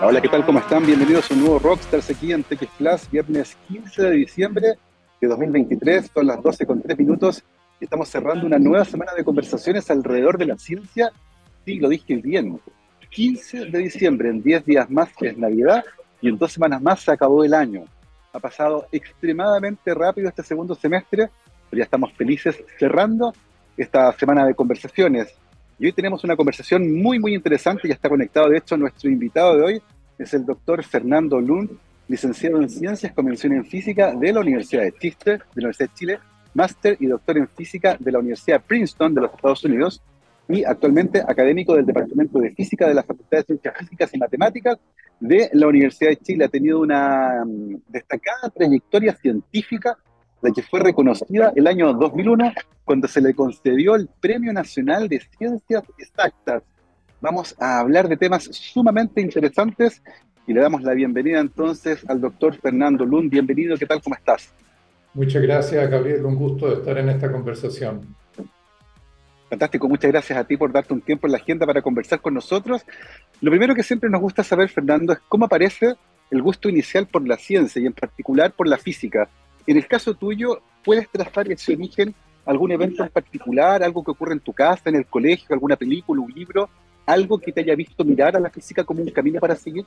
Hola, ¿qué tal? ¿Cómo están? Bienvenidos a un nuevo Rockstars aquí en TX Plus, viernes 15 de diciembre de 2023, son las 12 con 3 minutos y estamos cerrando una nueva semana de conversaciones alrededor de la ciencia. Sí, lo dije bien. 15 de diciembre, en 10 días más es Navidad y en dos semanas más se acabó el año. Ha pasado extremadamente rápido este segundo semestre, pero ya estamos felices cerrando esta semana de conversaciones. Y hoy tenemos una conversación muy, muy interesante, ya está conectado, de hecho, nuestro invitado de hoy es el doctor Fernando Lund, licenciado en Ciencias con mención en Física de la Universidad de Chile, de la Universidad de Chile, máster y doctor en Física de la Universidad Princeton de los Estados Unidos y actualmente académico del Departamento de Física de la Facultad de Ciencias Físicas y Matemáticas de la Universidad de Chile. Ha tenido una mm, destacada trayectoria científica la que fue reconocida el año 2001 cuando se le concedió el Premio Nacional de Ciencias Exactas. Vamos a hablar de temas sumamente interesantes y le damos la bienvenida entonces al doctor Fernando Lund. Bienvenido, ¿qué tal? ¿Cómo estás? Muchas gracias, Gabriel. Un gusto estar en esta conversación. Fantástico, muchas gracias a ti por darte un tiempo en la agenda para conversar con nosotros. Lo primero que siempre nos gusta saber, Fernando, es cómo aparece el gusto inicial por la ciencia y en particular por la física. En el caso tuyo, ¿puedes trazar ese origen algún evento en particular, algo que ocurre en tu casa, en el colegio, alguna película, un libro, algo que te haya visto mirar a la física como un camino para seguir?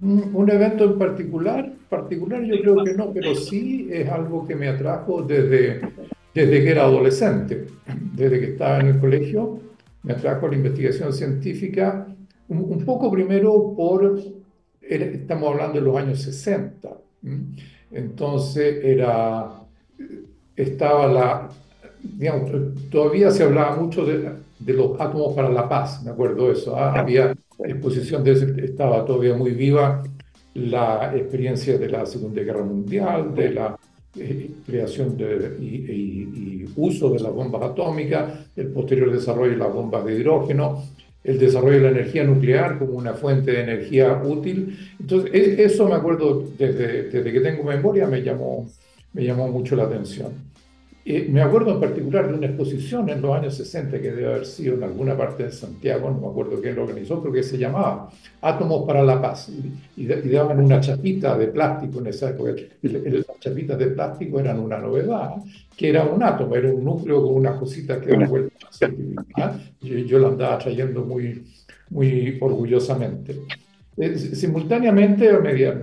Un evento en particular, particular yo creo que no, pero sí es algo que me atrajo desde, desde que era adolescente, desde que estaba en el colegio, me atrajo la investigación científica, un, un poco primero por, estamos hablando de los años 60, entonces era, estaba la, digamos, todavía se hablaba mucho de, de los átomos para la paz, me acuerdo eso, ¿ah? había exposición de estaba todavía muy viva la experiencia de la Segunda Guerra Mundial, de la eh, creación de, y, uso de las bombas atómicas, el posterior desarrollo de las bombas de hidrógeno, el desarrollo de la energía nuclear como una fuente de energía útil. Entonces, eso me acuerdo desde, desde que tengo memoria, me llamó, me llamó mucho la atención. Eh, me acuerdo en particular de una exposición en los años 60 que debe haber sido en alguna parte de Santiago, no me acuerdo quién lo organizó, pero que se llamaba Átomos para la Paz. Y, daban una chapita de plástico en esa época. las chapitas de plástico eran una novedad, que era un átomo, era un núcleo con unas cositas que daban vuelta. Yo, yo lo andaba trayendo muy, muy orgullosamente. Eh, simultáneamente,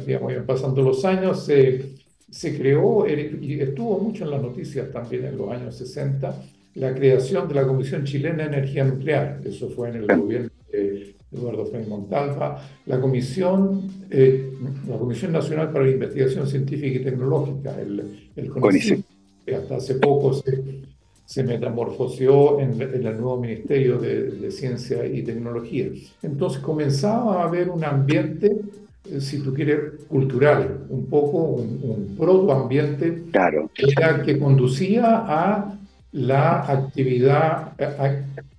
digamos, pasando los años, se se creó, y estuvo mucho en las noticias también en los años 60, la creación de la Comisión Chilena de Energía Nuclear. Eso fue en el gobierno de Eduardo Frei Montalva. La Comisión, eh, la Comisión Nacional para la Investigación Científica y Tecnológica, el, el que hasta hace poco se, se metamorfoseó en, en, el nuevo Ministerio de, de Ciencia y Tecnología. Entonces comenzaba a haber un ambiente eh, si tú quieres, cultural, un poco un, un protoambiente claro. que conducía a la actividad,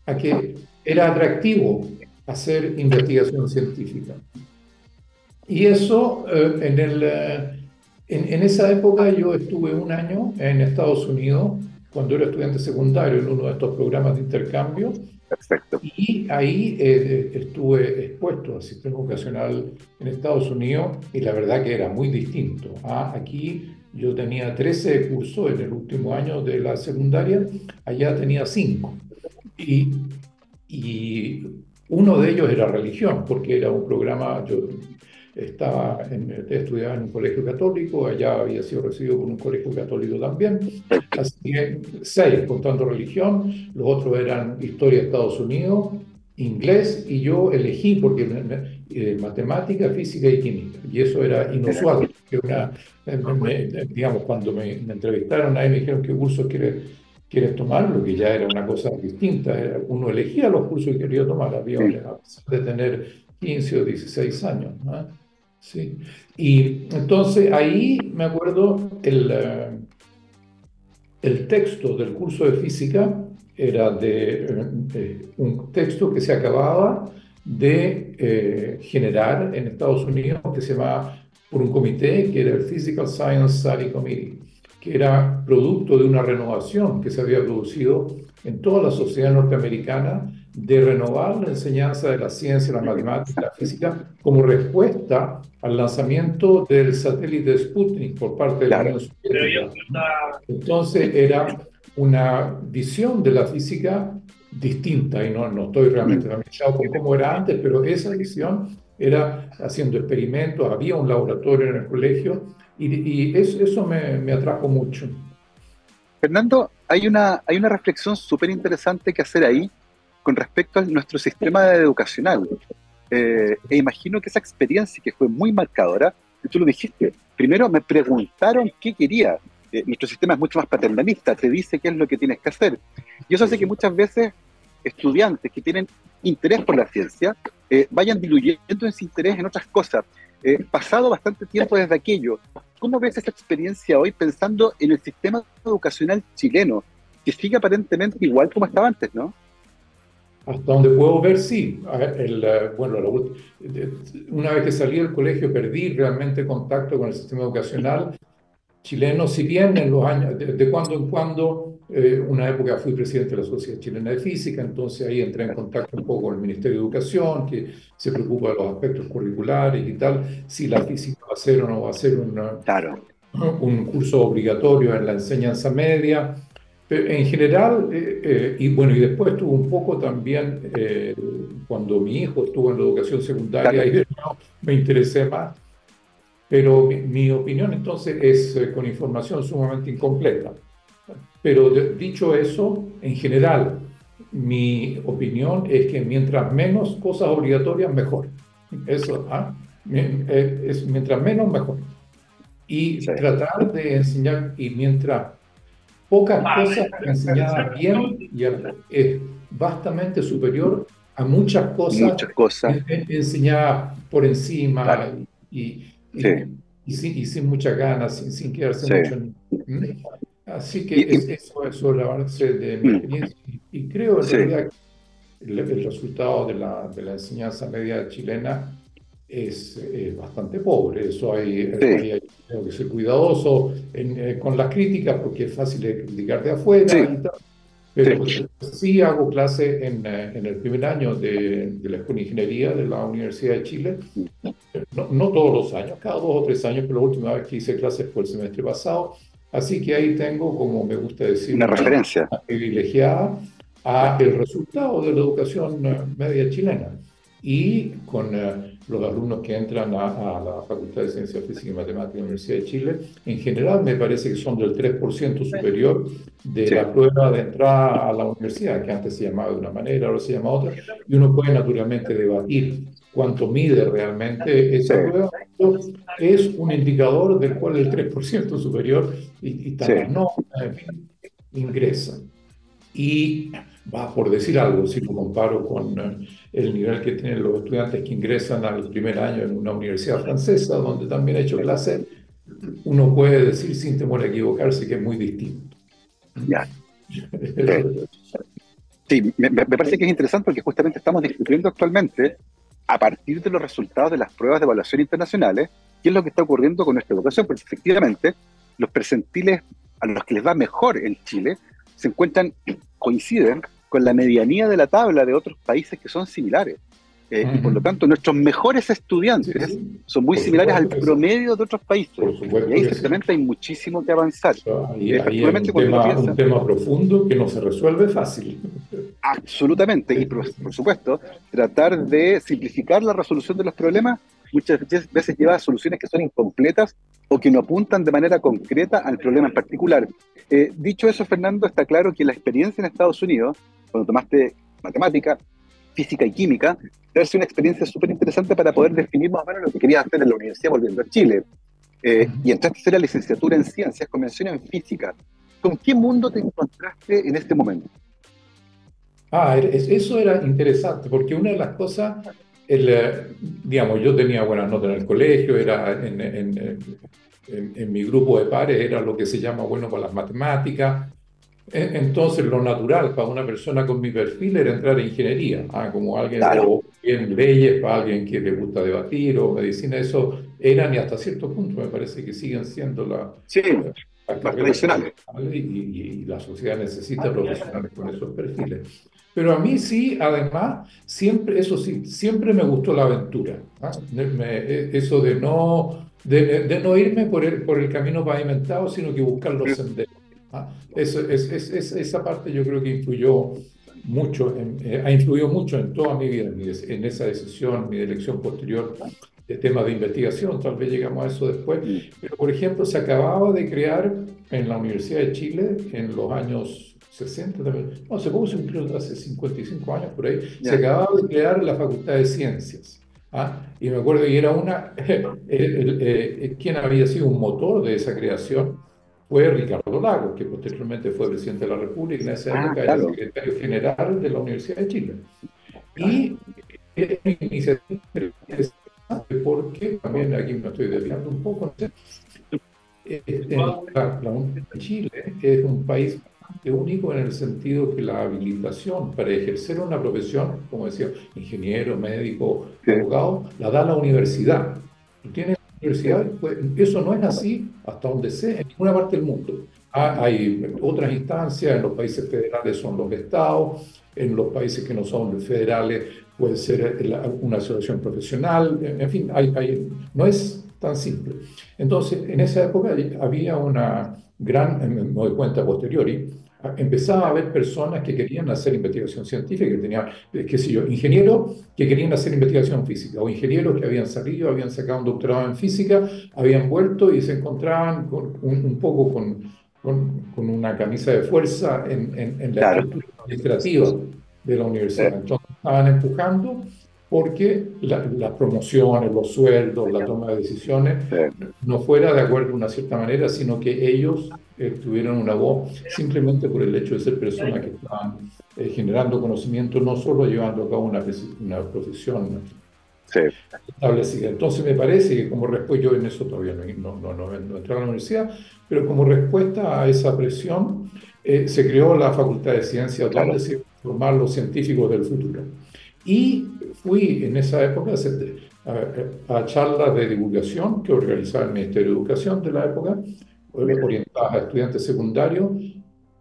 a, que era atractivo hacer investigación científica. Y eso, eh, en, el, eh, en, en, esa época yo estuve un año en Estados Unidos, cuando era estudiante secundario, en uno de estos programas de intercambio, Perfecto. Y ahí eh, estuve expuesto al sistema vocacional en Estados Unidos y la verdad que era muy distinto. ¿ah? Aquí yo tenía 13 cursos en el último año de la secundaria, allá tenía 5. Y, y uno de ellos era religión, porque era un programa, yo estaba en, estudiaba en un colegio católico, allá había sido recibido por un colegio católico también, así que seis contando religión, los otros eran historia de Estados Unidos, inglés, y yo elegí porque eh, matemática, física y química, y eso era inusual, que una, digamos, cuando me, entrevistaron ahí me dijeron qué curso quieres, quieres tomar, lo que ya era una cosa distinta, uno elegía los cursos que quería tomar, había de tener 15 o 16 años. ¿no? Sí. Y entonces ahí me acuerdo el, eh, el texto del curso de física era de, eh, un texto que se acababa de eh, generar en Estados Unidos que se llamaba por un comité que era el Physical Science Study Committee, que era producto de una renovación que se había producido en toda la sociedad norteamericana de renovar la enseñanza de la ciencia, la matemática, la física, como respuesta al lanzamiento del satélite Sputnik por parte de la Unión Soviética. Entonces era una visión de la física distinta, y no, no estoy realmente familiarizado con cómo era antes, pero esa visión era haciendo experimentos, había un laboratorio en el colegio, y, y eso, eso me, me atrajo mucho. Fernando, hay una, hay una reflexión súper interesante que hacer ahí con respecto a nuestro sistema educacional. Eh, e imagino que esa experiencia que fue muy marcadora, y tú lo dijiste, primero me preguntaron qué quería. Eh, nuestro sistema es mucho más paternalista, te dice qué es lo que tienes que hacer. Y eso hace que muchas veces estudiantes que tienen interés por la ciencia eh, vayan diluyendo ese interés en otras cosas. pasado bastante tiempo desde aquello, ¿cómo ves esa experiencia hoy pensando en el sistema educacional chileno, que sigue aparentemente igual como estaba antes, ¿no? Hasta donde puedo ver, sí. Eh, bueno, una vez que salí del colegio perdí realmente contacto con el sistema educacional chileno, si bien en los años, de, cuando en cuando, eh, una época fui presidente de la Sociedad Chilena de Física, entonces ahí entré en contacto un poco con el Ministerio de Educación, que se preocupa de los aspectos curriculares y tal, si la física va a ser o no va a ser claro. un curso obligatorio en la enseñanza media. En general, eh, eh, y bueno, y después estuvo un poco también eh, cuando mi hijo estuvo en la educación secundaria, y me interesé más. Pero mi, opinión entonces es con información sumamente incompleta. Pero dicho eso, en general, mi opinión es que mientras menos cosas obligatorias, mejor. Eso, ¿ah? Es, mientras menos, mejor. Y tratar de enseñar, y mientras pocas cosas enseñadas bien y es vastamente superior a muchas cosas, muchas cosas. enseñadas por encima y, y, sin, muchas ganas, sin, sin quedarse mucho en... Así que eso, es la base de mi mm. experiencia. Y, creo en realidad que el, resultado de la, de la enseñanza media chilena es bastante pobre. Eso hay, hay, tengo que ser cuidadoso eh, con las críticas porque es fácil de criticar de afuera. pero sí. hago clase en, eh, en, el primer año de, de, la Escuela de Ingeniería de la Universidad de Chile. No, no, todos los años, cada dos o tres años, pero la última vez que hice clases fue el semestre pasado. Así que ahí tengo, como me gusta decir, una, referencia privilegiada a el resultado de la educación eh, media chilena y con eh, los alumnos que entran a, la Facultad de Ciencias Físicas y Matemáticas de la Universidad de Chile, en general me parece que son del 3% superior de la prueba de entrada a la universidad, que antes se llamaba de una manera, ahora se llama otra, y uno puede naturalmente debatir cuánto mide realmente esa prueba, es un indicador del cual el 3% superior y, y tal, no, en fin, ingresa. Y va por decir algo, si lo comparo con eh, el nivel que tienen los estudiantes que ingresan al primer año en una universidad francesa, donde también he hecho clase, uno puede decir sin temor a equivocarse que es muy distinto. Ya. Sí, me, parece que es interesante porque justamente estamos discutiendo actualmente, a partir de los resultados de las pruebas de evaluación internacionales, qué es lo que está ocurriendo con nuestra educación, porque efectivamente los percentiles a los que les va mejor en Chile se encuentran, coinciden con la medianía de la tabla de otros países que son similares. Eh, y por lo tanto, nuestros mejores estudiantes son muy similares al promedio de otros países. y ahí ciertamente hay muchísimo que avanzar. Ahí, hay un, tema, profundo que no se resuelve fácil. Absolutamente. Y por, supuesto, tratar de simplificar la resolución de los problemas muchas veces lleva a soluciones que son incompletas o que no apuntan de manera concreta al problema en particular. Eh, dicho eso, Fernando, está claro que la experiencia en Estados Unidos, cuando tomaste matemática, física y química, debe ser una experiencia súper interesante para poder definir más o menos lo que querías hacer en la universidad volviendo a Chile. Eh, y entraste a hacer la licenciatura en ciencias, convención en física. ¿Con qué mundo te encontraste en este momento? Ah, eso era interesante, porque una de las cosas, el, eh, digamos, yo tenía buenas notas en el colegio, era en, en, en, mi grupo de pares, era lo que se llama bueno para las matemáticas, e, entonces, lo natural para una persona con mi perfil era entrar en ingeniería, ah, como alguien claro. en leyes, para alguien que le gusta debatir o medicina, eso eran y hasta cierto punto me parece que siguen siendo la, más tradicionales. Y, la sociedad necesita profesionales con esos perfiles. Pero a mí sí, además, siempre, eso sí, siempre me gustó la aventura. ¿ah? E, eso de no, de, no irme por el, por el camino pavimentado, sino que buscar los senderos. ¿ah? Eso, es, es, esa parte yo creo que influyó mucho, eh, ha influido mucho en toda mi vida, en esa decisión, mi elección posterior de temas de investigación, tal vez llegamos a eso después, pero por ejemplo se acababa de crear en la Universidad de Chile en los años 60 también, no, se puso incluso hace 55 años por ahí, se acababa de crear la Facultad de Ciencias. ¿ah? Y me acuerdo que era una, eh, quien había sido un motor de esa creación fue Ricardo Lagos, que posteriormente fue presidente de la República y en esa ah, época era secretario general de la Universidad de Chile. Y es iniciativa porque también aquí me estoy desviando un poco. Eh, la, Universidad de Chile es un país único en el sentido que la habilitación para ejercer una profesión, como decía, ingeniero, médico, abogado, la da la universidad. Tienes universidades, pues, eso no es así hasta donde sé, en ninguna parte del mundo. Ah, hay otras instancias, en los países federales son los estados, en los países que no son federales puede ser una asociación profesional, en fin, hay, hay, no es tan simple. Entonces, en esa época había una gran, me doy cuenta posteriori, empezaba a haber personas que querían hacer investigación científica, que tenían, eh, qué sé yo, ingenieros que querían hacer investigación física, o ingenieros que habían salido, habían sacado un doctorado en física, habían vuelto y se encontraban con, un, poco con, con, con, una camisa de fuerza en, en, la estructura administrativa de la universidad. Entonces estaban empujando porque las promociones, los sueldos, la toma de decisiones no fuera de acuerdo de una cierta manera, sino que ellos eh, tuvieran una voz simplemente por el hecho de ser personas que estaban eh, generando conocimiento, no solo llevando a cabo una, una profesión establecida. Entonces me parece que como respuesta, yo en eso todavía no, no, no, no entré a la universidad, pero como respuesta a esa presión eh, se creó la Facultad de Ciencias, donde se formar los científicos del futuro. Y fui en esa época a, a, charlas de divulgación que organizaba el Ministerio de Educación de la época, orientadas a estudiantes secundarios,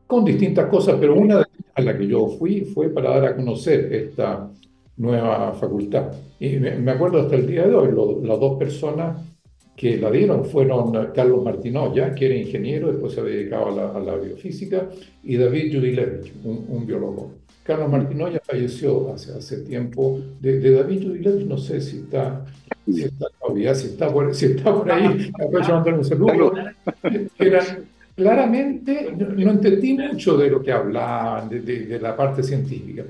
con distintas cosas, pero una a la que yo fui fue para dar a conocer esta nueva facultad. Y me, acuerdo hasta el día de hoy, las dos personas que la dieron fueron Carlos Martinoya, que era ingeniero, después se había dedicado a la, biofísica, y David Judilevich, un, un biólogo. Carlos Martinoya falleció hace, hace tiempo. De, David Judilevich no sé si está, si está todavía, si está por, si está por ahí, aprovecho un saludo. claramente, no, entendí mucho de lo que hablaban, de, de la parte científica,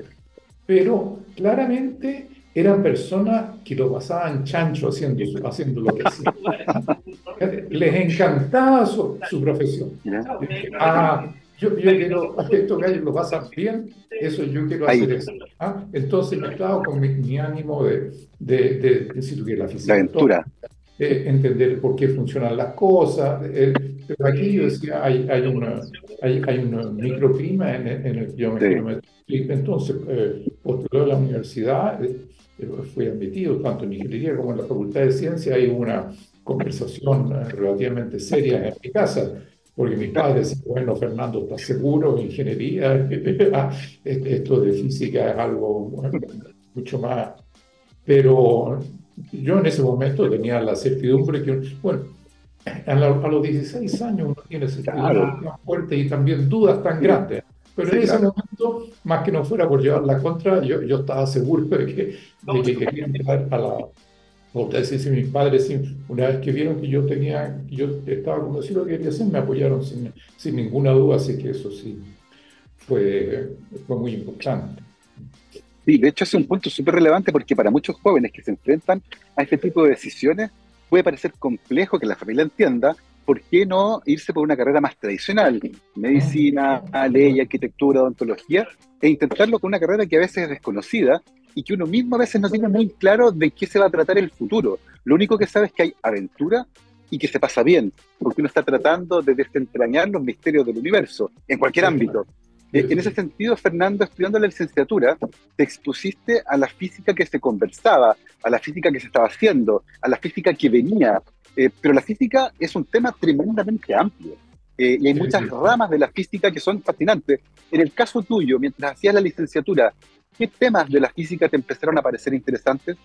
pero claramente eran personas que lo pasaban chancho haciendo, haciendo lo que hacían. Les encantaba su, su profesión. Ah, yo, yo quiero, estos gallos lo pasan bien, eso yo quiero hacer eso. ¿ah? Entonces, estaba con mi, ánimo de, de, de, decir que la física. La aventura. Eh, entender por qué funcionan las cosas. Eh, pero aquí yo decía, hay, hay, una, hay, hay un microclima en, en, el que yo me Entonces, eh, posterior a la universidad, eh, fui admitido tanto en ingeniería como en la Facultad de Ciencia. Hay una conversación relativamente seria en mi casa porque mis padres decían, bueno, Fernando, ¿estás seguro? Ingeniería, ah, esto de física es algo mucho más... Pero yo en ese momento tenía la certidumbre que, bueno, a, los 16 años uno tiene certidumbre tan fuerte y también dudas tan grandes. Pero en ese momento, más que no fuera por llevar la contra, yo, yo estaba seguro de que, de que quería entrar a la, Ustedes si mis padres, una vez que vieron que yo tenía, que yo estaba convencido que quería hacer, me apoyaron sin, sin ninguna duda, así que eso sí fue, fue muy importante. Sí, de hecho es un punto súper relevante porque para muchos jóvenes que se enfrentan a este tipo de decisiones puede parecer complejo que la familia entienda por qué no irse por una carrera más tradicional, medicina, ley, arquitectura, odontología, e intentarlo con una carrera que a veces es desconocida y que uno mismo a veces no tiene muy claro de qué se va a tratar el futuro. Lo único que sabe es que hay aventura y que se pasa bien, porque uno está tratando de desentrañar los misterios del universo, en cualquier ámbito. Eh, en ese sentido, Fernando, estudiando la licenciatura, te expusiste a la física que se conversaba, a la física que se estaba haciendo, a la física que venía. Eh, pero la física es un tema tremendamente amplio. Eh, y hay muchas ramas de la física que son fascinantes. En el caso tuyo, mientras hacías la licenciatura, ¿qué temas de la física te empezaron a parecer interesantes?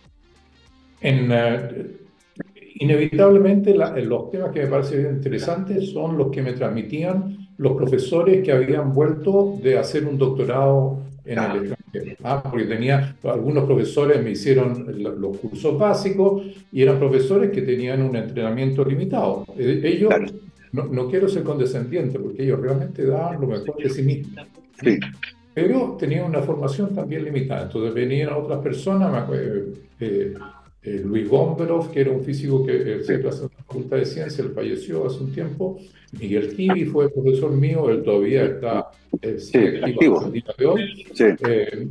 En, eh, inevitablemente los temas que me parecen interesantes son los que me transmitían los profesores que habían vuelto de hacer un doctorado en el extranjero. Ah, porque tenía, algunos profesores me hicieron los cursos básicos y eran profesores que tenían un entrenamiento limitado. Eh, ellos, no, no, quiero ser condescendiente, porque ellos realmente daban lo mejor de sí mismos. Sí. Pero tenían una formación también limitada. Entonces venían otras personas, eh, eh, Luis Gomberov, que era un físico que se en la Facultad de Ciencias, él falleció hace un tiempo. Miguel Kivi fue profesor mío, él todavía está eh, sí, activo. De hoy. Sí. Eh,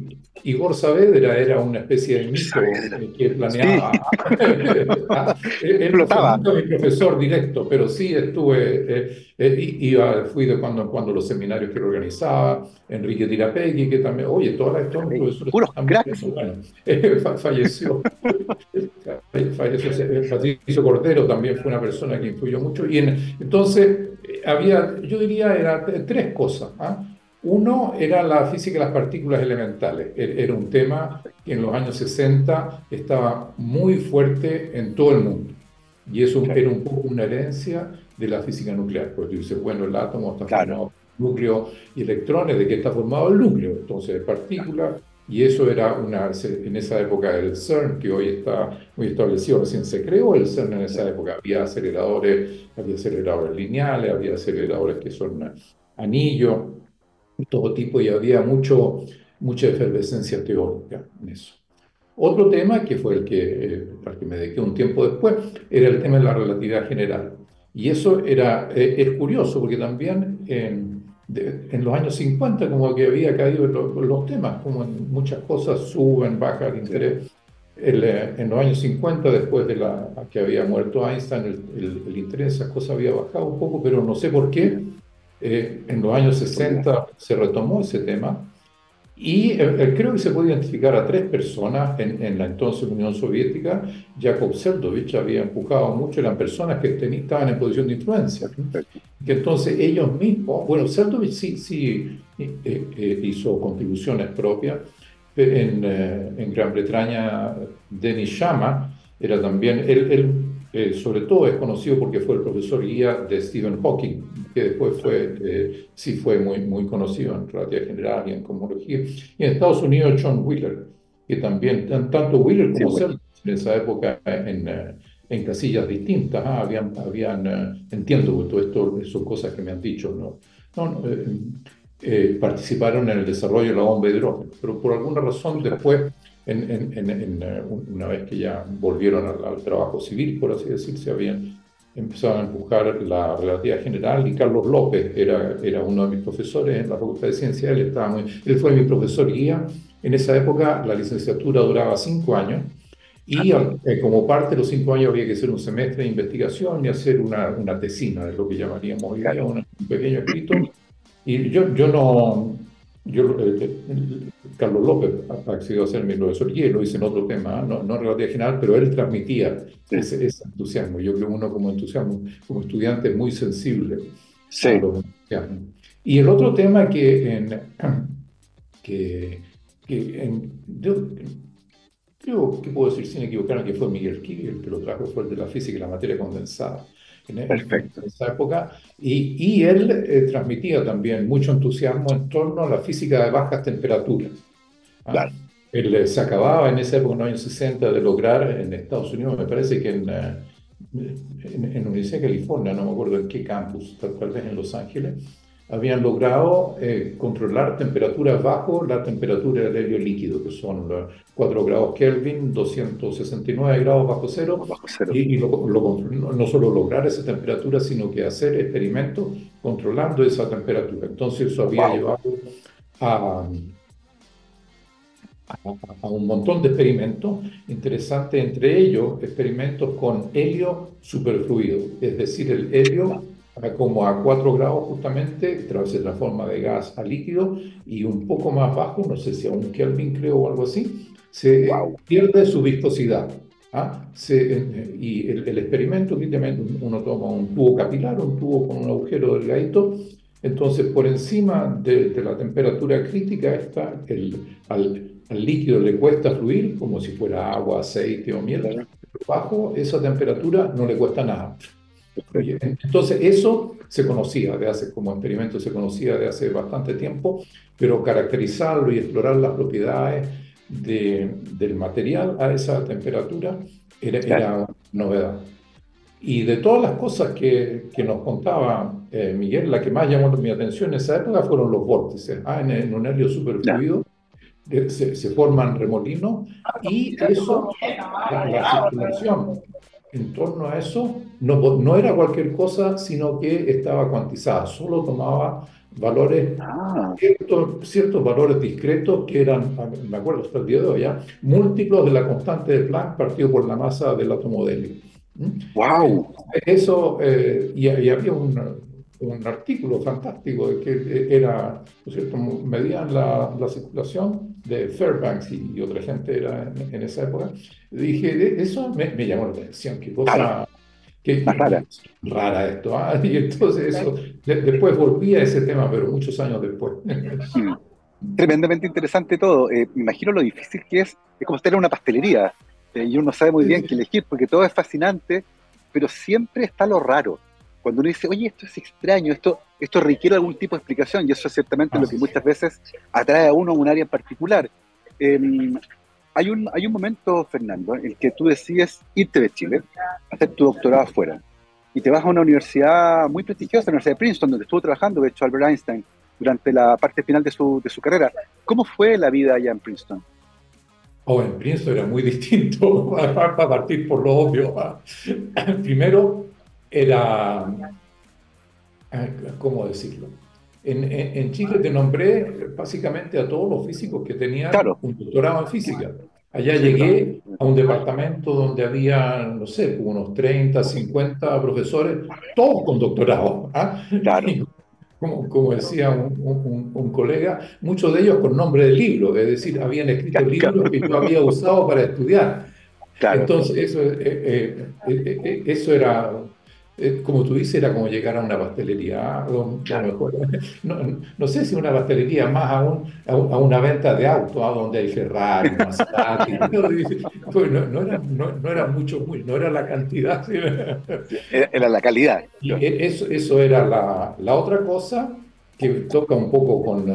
Igor Saavedra era una especie de mito que planeaba. Sí. él no mi profesor directo, pero sí estuve, eh, iba, fui de cuando en cuando los seminarios que organizaba. Enrique Tirapegui, que también, oye, todas las estos profesores. Cracks. Bueno, falleció. falleció. Patricio Cordero también fue una persona que influyó mucho. Y en, entonces, había, yo diría, eran tres cosas. ¿ah? Uno era la física de las partículas elementales. E-, era un tema que en los años 60 estaba muy fuerte en todo el mundo. Y eso era un poco una herencia de la física nuclear. Porque dice, bueno, el átomo está formado por núcleo y electrones. ¿De qué está formado el núcleo? Entonces, partículas. Y eso era una, en esa época el CERN, que hoy está muy establecido, recién se creó el CERN en esa época. Había aceleradores, había aceleradores lineales, había aceleradores que son anillos, todo tipo, y había mucho, mucha efervescencia teórica en eso. Otro tema, que fue el que, eh, al que me dediqué un tiempo después, era el tema de la relatividad general. Y eso era, eh, es curioso, porque también en, en, los años 50 como que había caído los, los temas, como en muchas cosas suben, baja el interés. El, eh, en los años 50, después de la, que había muerto Einstein, el, el, el interés esas cosas había bajado un poco, pero no sé por qué eh, en los años 60 se retomó ese tema y eh, eh, creo que se puede identificar a tres personas en, en, la entonces Unión Soviética. Jacob Seldovich había empujado mucho, eran personas que estaban en posición de influencia. Que entonces ellos mismos, bueno, Seldovich sí, sí hizo contribuciones propias. En, en Gran Bretaña, Denis Shama era también, él, él sobre todo es conocido porque fue el profesor guía de Stephen Hawking, que después fue, eh, sí fue muy, muy conocido en relatividad general y en cosmología. Y en Estados Unidos, John Wheeler, que también, tanto Wheeler como sí, en esa época en, eh, en casillas distintas, ¿ah? habían, habían eh, entiendo todo esto, son cosas que me han dicho, ¿no? no, participaron en el desarrollo de la bomba hidrógeno, pero por alguna razón después, en, en, en, una vez que ya volvieron al, al, trabajo civil, por así decirse, habían empezaron a empujar la relatividad general y Carlos López era, era uno de mis profesores en la Facultad de Ciencias, él, estaba muy, él fue mi profesor guía. En esa época la licenciatura duraba cinco años y eh, como parte de los cinco años había que hacer un semestre de investigación y hacer una, una tesina, es lo que llamaríamos hoy día, un pequeño escrito. Y yo, yo no, yo, eh, Carlos López ha accedido a ser mi profesor y lo hice en otro tema, no, no relatividad general, pero él transmitía ese, entusiasmo. Yo creo que uno como entusiasmo, como estudiante es muy sensible sí. Y el otro tema que, en, que, que en, yo, creo que puedo decir sin equivocarme que fue Miguel Kiel el que lo trajo, fue el de la física y la materia condensada en, Perfecto. en esa época, y, y él eh, transmitía también mucho entusiasmo en torno a la física de bajas temperaturas. ¿ah? Claro. Él eh, se acababa en esa época, en los años 60, de lograr en Estados Unidos, me parece que en, eh, en, en Universidad de California, no me acuerdo en qué campus, tal, tal vez en Los Ángeles, habían logrado eh, controlar temperaturas bajo la temperatura del helio líquido, que son 4 grados Kelvin, 269 grados bajo cero, bajo cero. y, y lo, lo, no solo lograr esa temperatura, sino que hacer experimentos controlando esa temperatura. Entonces eso había wow. llevado a, a, a, un montón de experimentos interesantes, entre ellos experimentos con helio superfluido, es decir, el helio como a 4 grados justamente, se transforma de gas a líquido y un poco más bajo, no sé si a un Kelvin creo o algo así, se wow. pierde su viscosidad. ¿ah? Se, y el, el, experimento, uno toma un tubo capilar, un tubo con un agujero delgadito, entonces por encima de, de la temperatura crítica está el, al, al, líquido le cuesta fluir como si fuera agua, aceite o miel. Bajo esa temperatura no le cuesta nada. Entonces, eso se conocía de hace, como experimento se conocía de hace bastante tiempo, pero caracterizarlo y explorar las propiedades de, del material a esa temperatura era, era, novedad. Y de todas las cosas que, que nos contaba eh, Miguel, la que más llamó mi atención en esa época fueron los vórtices. Ah, en, un helio superfluido eh, se, se, forman remolinos y eso, la, la circulación en torno a eso no, no era cualquier cosa, sino que estaba cuantizada, solo tomaba valores, ah. ciertos, ciertos, valores discretos que eran, me acuerdo hasta el día de hoy, ¿ya? múltiplos de la constante de Planck partido por la masa del átomo de helio. ¡Wow! Eso, eh, y, había un, un, artículo fantástico de que era, ¿no cierto?, medían la, la circulación de Fairbanks y, otra gente era en, esa época, dije, eso me, me, llamó la atención, qué cosa... Qué, rara. rara esto. ¿ah? Y entonces eso, después volví a ese tema, pero muchos años después. Mm. Tremendamente interesante todo. Eh, me imagino lo difícil que es, es como estar en una pastelería eh, y uno sabe muy bien qué elegir, porque todo es fascinante, pero siempre está lo raro cuando uno dice, oye, esto es extraño, esto, esto requiere algún tipo de explicación, y eso es ciertamente lo que muchas veces atrae a uno a un área en particular. Em, hay, un, hay un momento, Fernando, en el que tú decides irte de Chile, hacer tu doctorado afuera, y te vas a una universidad muy prestigiosa, la Universidad de Princeton, donde estuvo trabajando, de hecho, Albert Einstein, durante la parte final de su, de su carrera. ¿Cómo fue la vida allá en Princeton? Oh, en Princeton era muy distinto, para partir por lo obvio. Primero, era, ¿cómo decirlo? En, en, Chile te nombré básicamente a todos los físicos que tenían un doctorado en física. Allá llegué a un departamento donde había, no sé, unos 30, 50 profesores, todos con doctorado. ¿ah? Claro. Como, como, decía un, un, colega, muchos de ellos con nombre de libro, es decir, habían escrito libros que yo había usado para estudiar. Claro. Entonces, eso, eh, eh, eh, eso era eh, como tú dices, era como llegar a una pastelería. no, no, sé si una pastelería, más aún a, una venta de autos, a donde hay Ferrari, Maserati. no, no, era, no, era mucho, no era la cantidad. Era la calidad. Y e, eso, eso era la, la otra cosa que toca un poco con,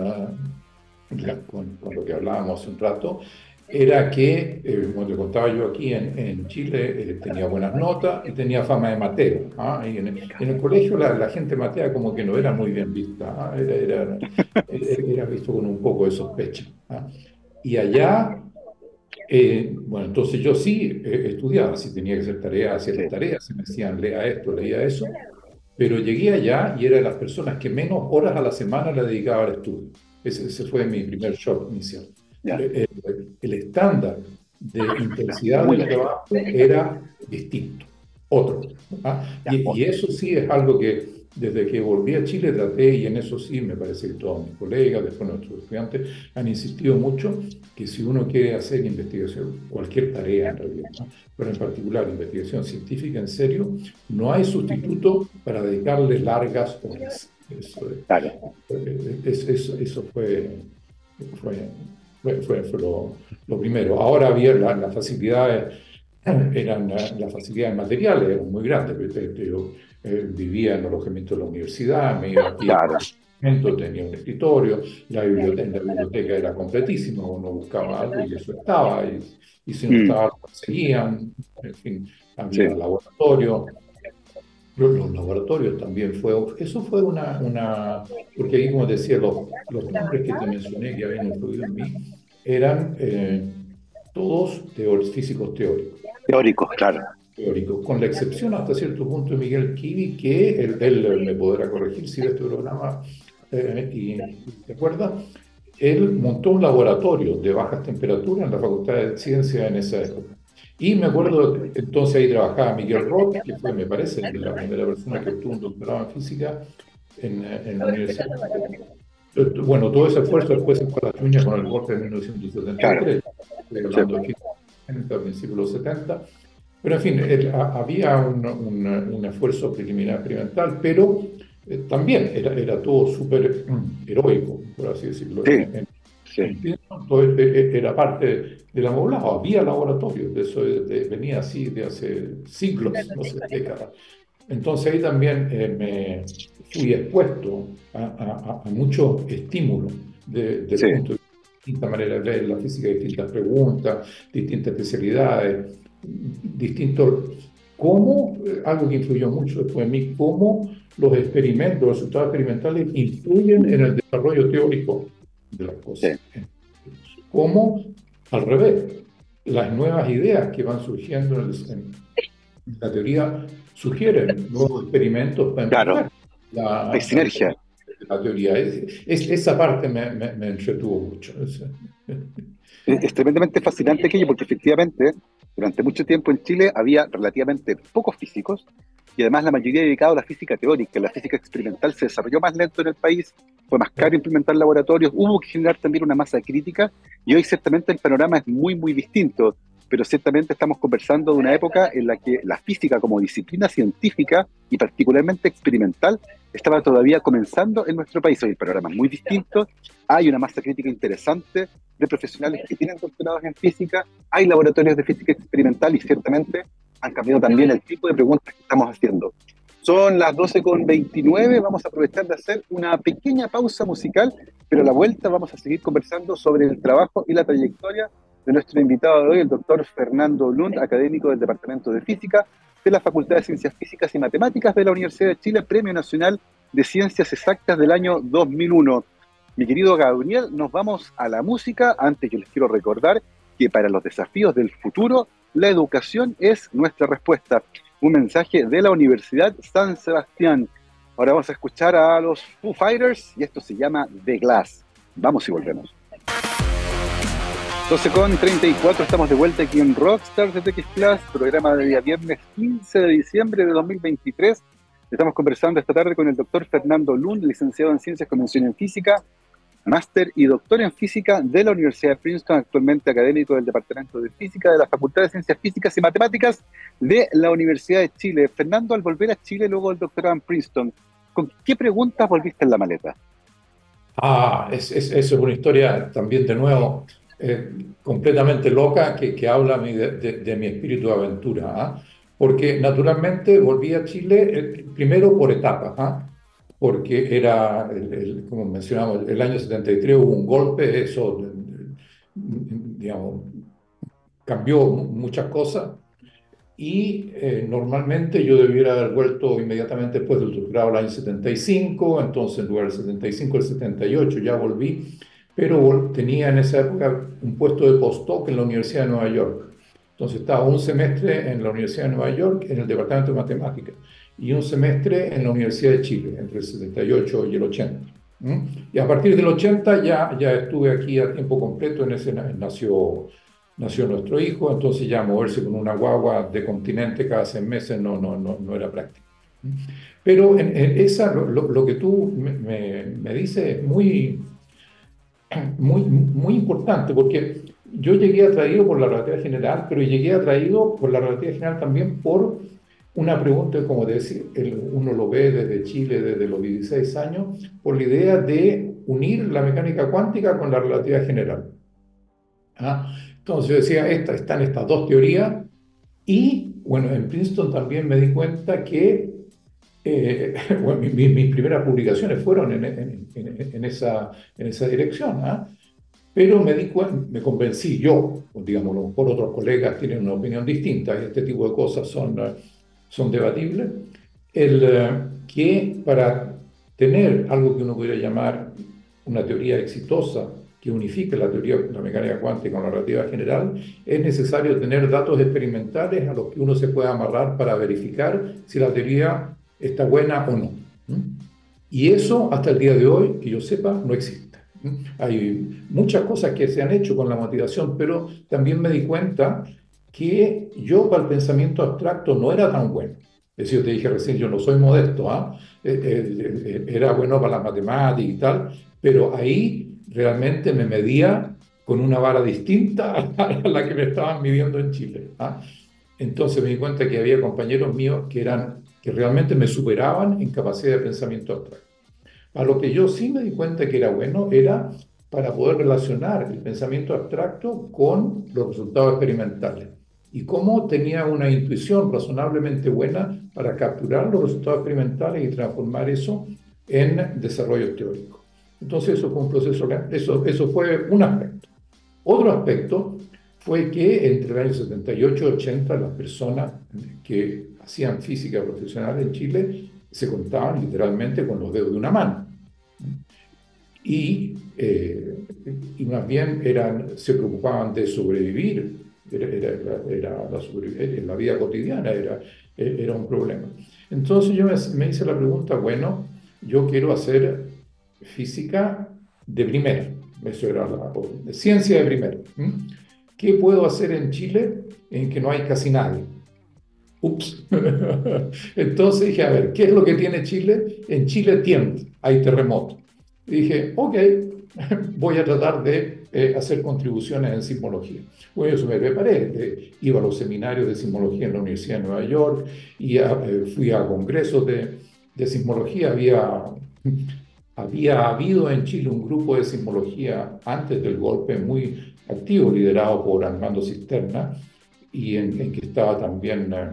con, con, lo que hablábamos hace un rato, era que, eh, como te contaba yo aquí en, en Chile, eh, tenía buenas notas y tenía fama de mateo. ¿ah? Y en, el, colegio la, la, gente matea como que no era muy bien vista, ¿ah? era, era, era, visto con un poco de sospecha. ¿ah? Y allá, eh, bueno, entonces yo sí estudiaba, si tenía que hacer tareas, hacía las tareas, se me decían, lea esto, leía eso, pero llegué allá y era de las personas que menos horas a la semana le dedicaba al estudio. Ese, ese fue mi primer shock inicial. El, el, estándar de intensidad del trabajo era distinto, otro. ¿ah? Y, y, eso sí es algo que desde que volví a Chile traté, y en eso sí me parece que todos mis colegas, después nuestros estudiantes, han insistido mucho que si uno quiere hacer investigación, cualquier tarea en realidad, pero en particular investigación científica en serio, no hay sustituto para dedicarle largas horas. Eso, eso, eso fue, fue fue, fue, lo, lo, primero. Ahora bien, las facilidades eran las facilidades materiales eran muy grandes. Yo eh, vivía en el alojamiento de la universidad, me iba aquí claro. tenía un escritorio, la biblioteca, la biblioteca era completísima, uno buscaba algo y eso estaba, y, y si no mm. estaba, lo seguían, en fin, había sí. laboratorio. Los, los, laboratorios también fue, eso fue una, una porque ahí como decía, los, los nombres que te mencioné que habían influido en mí, eran eh, todos físicos teóricos. Teóricos, claro. Teóricos, con la excepción hasta cierto punto de Miguel Kivi, que él, él me podrá corregir si ve este programa eh, y te acuerdas, él montó un laboratorio de bajas temperaturas en la Facultad de Ciencia en esa época. Y me acuerdo, entonces ahí trabajaba Miguel Roth, que fue, me parece, la primera persona que obtuvo un doctorado en física en, en la Universidad bueno, todo ese esfuerzo después se fue a la chuña con el golpe de 1973, claro. hablando aquí en el siglo 70, Pero en fin, había un, un, esfuerzo preliminar experimental, pero eh, también era, era todo súper mm, heroico, por así decirlo. Sí, e, e, era parte del amoblado, había laboratorios, de eso venía así de hace siglos, no sé, décadas. Entonces ahí también eh, me fui expuesto a, a, a muchos estímulos de, de punto de distintas maneras de ver la física, distintas preguntas, distintas especialidades, distintos... ¿Cómo, eh, algo que influyó mucho después en mí, cómo los experimentos, los resultados experimentales influyen en el desarrollo teórico de las cosas? ¿Cómo, al revés, las nuevas ideas que van surgiendo en, la teoría sugieren nuevos experimentos para claro. la, sinergia la teoría. Es, esa parte me, me, entretuvo mucho. Es, tremendamente fascinante aquello porque efectivamente durante mucho tiempo en Chile había relativamente pocos físicos y además la mayoría dedicado a la física teórica. La física experimental se desarrolló más lento en el país, fue más caro implementar laboratorios, hubo que generar también una masa crítica y hoy ciertamente el panorama es muy, muy distinto pero ciertamente estamos conversando de una época en la que la física como disciplina científica y particularmente experimental estaba todavía comenzando en nuestro país. Hoy el panorama es muy distinto, hay una masa crítica interesante de profesionales que tienen doctorados en física, hay laboratorios de física experimental y ciertamente han cambiado también el tipo de preguntas que estamos haciendo. Son las 12.29, vamos a aprovechar de hacer una pequeña pausa musical, pero a la vuelta vamos a seguir conversando sobre el trabajo y la trayectoria de nuestro invitado de hoy, el doctor Fernando Lund, académico del Departamento de Física de la Facultad de Ciencias Físicas y Matemáticas de la Universidad de Chile, Premio Nacional de Ciencias Exactas del año 2001. Mi querido Gabriel, nos vamos a la música. Antes yo les quiero recordar que para los desafíos del futuro, la educación es nuestra respuesta. Un mensaje de la Universidad San Sebastián. Ahora vamos a escuchar a los Foo Fighters y esto se llama The Glass. Vamos y volvemos. 12 con 34, estamos de vuelta aquí en Rockstars de TX Plus, programa de día viernes 15 de diciembre de 2023. Estamos conversando esta tarde con el doctor Fernando Lund, licenciado en Ciencias Convención en Física, máster y doctor en Física de la Universidad de Princeton, actualmente académico del Departamento de Física de la Facultad de Ciencias Físicas y Matemáticas de la Universidad de Chile. Fernando, al volver a Chile luego del doctorado en Princeton, ¿con qué preguntas volviste en la maleta? Ah, es, es, es una historia también de nuevo eh, completamente loca que, habla de, de, mi espíritu de aventura. ¿ah? Porque naturalmente volví a Chile eh, primero por etapas, ¿ah? Porque era, el, como mencionamos, el año 73 hubo un golpe, eso, digamos, cambió muchas cosas. Y eh, normalmente yo debiera haber vuelto inmediatamente después del doctorado el año 75, entonces en lugar del 75, el 78 ya volví pero tenía en esa época un puesto de postdoc en la Universidad de Nueva York. Entonces estaba un semestre en la Universidad de Nueva York en el Departamento de Matemáticas y un semestre en la Universidad de Chile, entre el 78 y el 80. Y a partir del 80 ya, ya estuve aquí a tiempo completo, en ese nació, nació nuestro hijo, entonces ya moverse con una guagua de continente cada seis meses no, no, no, no era práctico. Pero en, esa, lo, lo, que tú me, me, me dices es muy, muy, muy importante, porque yo llegué atraído por la relatividad general, pero llegué atraído por la relatividad general también por una pregunta, como decir, uno lo ve desde Chile desde los 16 años, por la idea de unir la mecánica cuántica con la relatividad general. ¿Ah? Entonces yo decía, esta, están estas dos teorías y, bueno, en Princeton también me di cuenta que eh, bueno, mis primeras publicaciones fueron en, en, esa, en esa dirección, ¿ah? pero me, di me convencí yo, digamos, por otros colegas tienen una opinión distinta y este tipo de cosas son, son debatibles, el, eh, que para tener algo que uno podría llamar una teoría exitosa que unifique la teoría de la mecánica cuántica con la relatividad general, es necesario tener datos experimentales a los que uno se pueda amarrar para verificar si la teoría está buena o no. Y eso hasta el día de hoy, que yo sepa, no existe. Hay muchas cosas que se han hecho con la motivación, pero también me di cuenta que yo para el pensamiento abstracto no era tan bueno. Es decir, yo te dije recién, yo no soy modesto, ¿ah? Eh, eh, eh, era bueno para la matemática y tal, pero ahí realmente me medía con una vara distinta a la que me estaban midiendo en Chile. ¿ah? entonces me di cuenta que había compañeros míos que, eran, que realmente me superaban en capacidad de pensamiento abstracto. A lo que yo sí me di cuenta que era bueno era para poder relacionar el pensamiento abstracto con los resultados experimentales y cómo tenía una intuición razonablemente buena para capturar los resultados experimentales y transformar eso en desarrollo teórico. Entonces eso fue un proceso, eso, eso fue un aspecto. Otro aspecto fue que entre el año 78 y 80 las personas que hacían física profesional en Chile se contaban literalmente con los dedos de una mano. Y, eh, y más bien eran, se preocupaban de sobrevivir, era, era, la, la, vida cotidiana era, era un problema. Entonces yo me, me hice la pregunta, bueno, yo quiero hacer física de primera, eso era la ciencia de primera. ¿Qué puedo hacer en Chile en que no hay casi nadie? Ups. Entonces dije, a ver, ¿qué es lo que tiene Chile? En Chile tiempo, hay terremoto. dije, ok, voy a tratar de eh, hacer contribuciones en sismología. Bueno, eso me preparé, iba a los seminarios de sismología en la Universidad de Nueva York, y eh, fui a congresos de, de sismología, había había habido en Chile un grupo de sismología antes del golpe muy activo, liderado por Armando Cisterna, y en, que estaba también eh,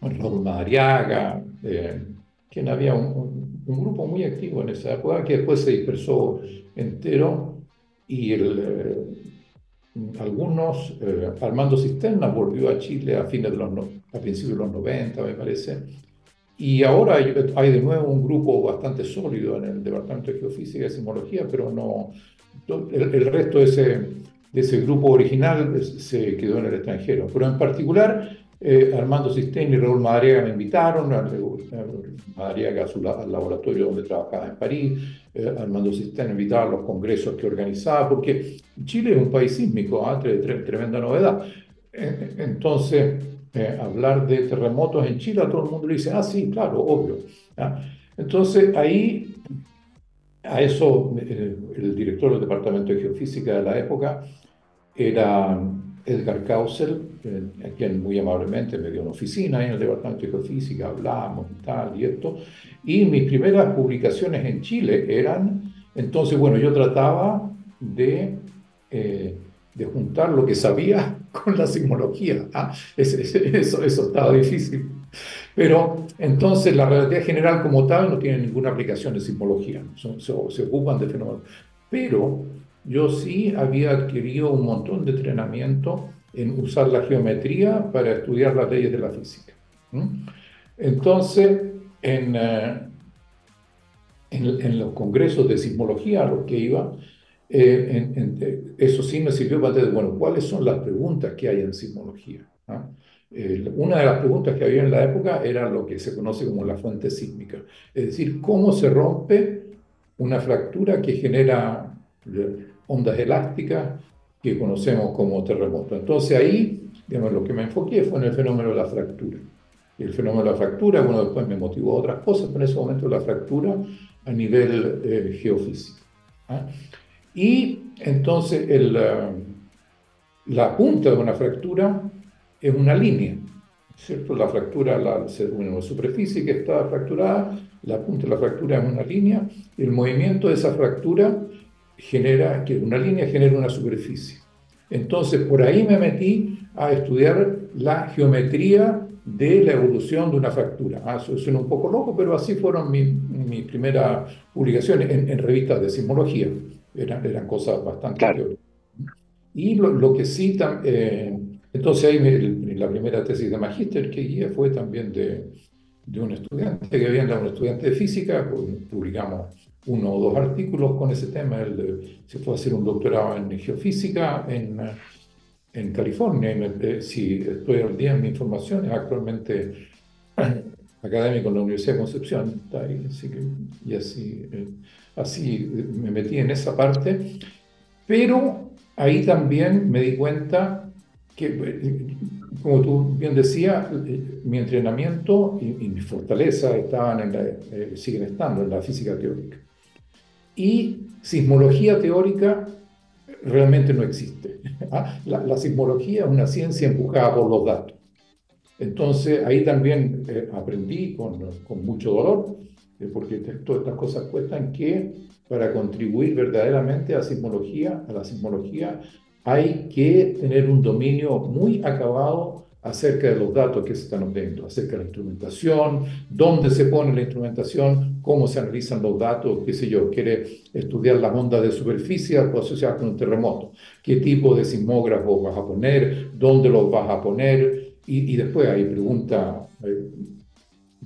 Raúl Madariaga, eh, quien había un, grupo muy activo en esa época, que después se dispersó entero, y el, eh, algunos, eh, Armando Cisterna volvió a Chile a, fines de los, a principios de los 90, me parece, y ahora hay, de nuevo un grupo bastante sólido en el Departamento de Geofísica y Sismología, pero no, el, resto de ese, de ese grupo original se quedó en el extranjero. Pero en particular, eh, Armando Sistén y Raúl Madariaga me invitaron, a, Madariaga a su al laboratorio donde trabajaba en París, eh, Armando Sistén invitaba a los congresos que organizaba, porque Chile es un país sísmico, ¿ah? tremenda novedad. Eh, entonces, eh, hablar de terremotos en Chile, a todo el mundo le dice, ah, sí, claro, obvio. Entonces, ahí, a eso, eh, el director del Departamento de Geofísica de la época era Edgar Kausel, eh, quien muy amablemente me dio una oficina en el Departamento de Geofísica, hablamos y tal y esto. Y mis primeras publicaciones en Chile eran, entonces, bueno, yo trataba de de juntar lo que sabía con la sismología. ¿ah? eso, eso estaba difícil. Pero entonces la relatividad general como tal no tiene ninguna aplicación de sismología, se, ocupan de fenómenos. Pero yo sí había adquirido un montón de entrenamiento en usar la geometría para estudiar las leyes de la física. Entonces, en, eh, en, los congresos de sismología a los que iba, eh, eso sí me sirvió para decir, bueno, ¿cuáles son las preguntas que hay en sismología? Una de las preguntas que había en la época era lo que se conoce como la fuente sísmica, es decir, cómo se rompe una fractura que genera ondas elásticas que conocemos como terremoto. Entonces ahí, digamos, lo que me enfoqué fue en el fenómeno de la fractura. Y el fenómeno de la fractura, bueno, después me motivó a otras cosas, pero en ese momento la fractura a nivel eh, geofísico. ¿ah? Y entonces el, la punta de una fractura es una línea, ¿cierto? La fractura, la, una superficie que está fracturada, la punta de la fractura es una línea, el movimiento de esa fractura genera, que una línea genera una superficie. Entonces, por ahí me metí a estudiar la geometría de la evolución de una fractura. Ah, eso suena un poco loco, pero así fueron mis mi primeras publicaciones en, en revistas de sismología eran, eran cosas bastante claro. Y lo, lo, que sí, eh, entonces ahí la primera tesis de magíster que guía fue también de, de un estudiante que había un estudiante de física, pues, publicamos uno o dos artículos con ese tema, él se fue a hacer un doctorado en geofísica en, en California, y eh, si estoy al día en mi información, es actualmente académico en la Universidad de Concepción, que, y así... Eh, así me metí en esa parte, pero ahí también me di cuenta que, como tú bien decías, mi entrenamiento y, mi fortaleza estaban en eh, siguen estando en la física teórica. Y sismología teórica realmente no existe. Ah, la, la, sismología es una ciencia empujada por los datos. Entonces ahí también eh, aprendí con, con, mucho dolor, eh, porque todas estas cosas cuestan que para contribuir verdaderamente a, sismología, a la sismología hay que tener un dominio muy acabado acerca de los datos que se están obteniendo, acerca de la instrumentación, dónde se pone la instrumentación, cómo se analizan los datos, qué sé yo, quiere estudiar las ondas de superficie asociadas con un terremoto, qué tipo de sismógrafo vas a poner, dónde los vas a poner, y, después hay preguntas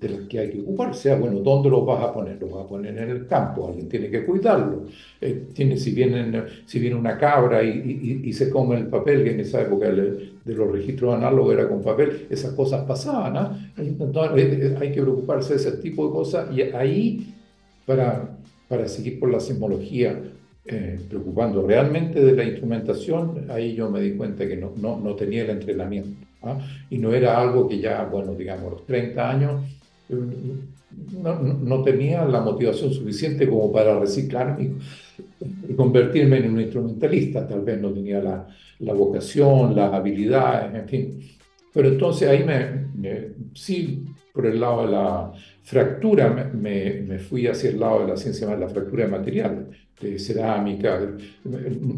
de las que hay que ocuparse. Bueno, ¿dónde los vas a poner? Los vas a poner en el campo, alguien tiene que cuidarlo. Eh, tiene, si, vienen, si viene una cabra y, y, se come el papel, que en esa época de los registros análogos era con papel, esas cosas pasaban. ¿ah? Entonces, eh, hay que preocuparse de ese tipo de cosas y ahí, para, para seguir por la sismología, eh, preocupando realmente de la instrumentación, ahí yo me di cuenta que no, no, no tenía el entrenamiento. ¿ah? Y no era algo que ya, bueno, digamos, los 30 años no, no, tenía la motivación suficiente como para reciclarme y, convertirme en un instrumentalista. Tal vez no tenía la, la vocación, las habilidades, en fin. Pero entonces ahí me, sí, por el lado de la fractura, me, me, fui hacia el lado de la ciencia de la fractura de materiales de cerámica,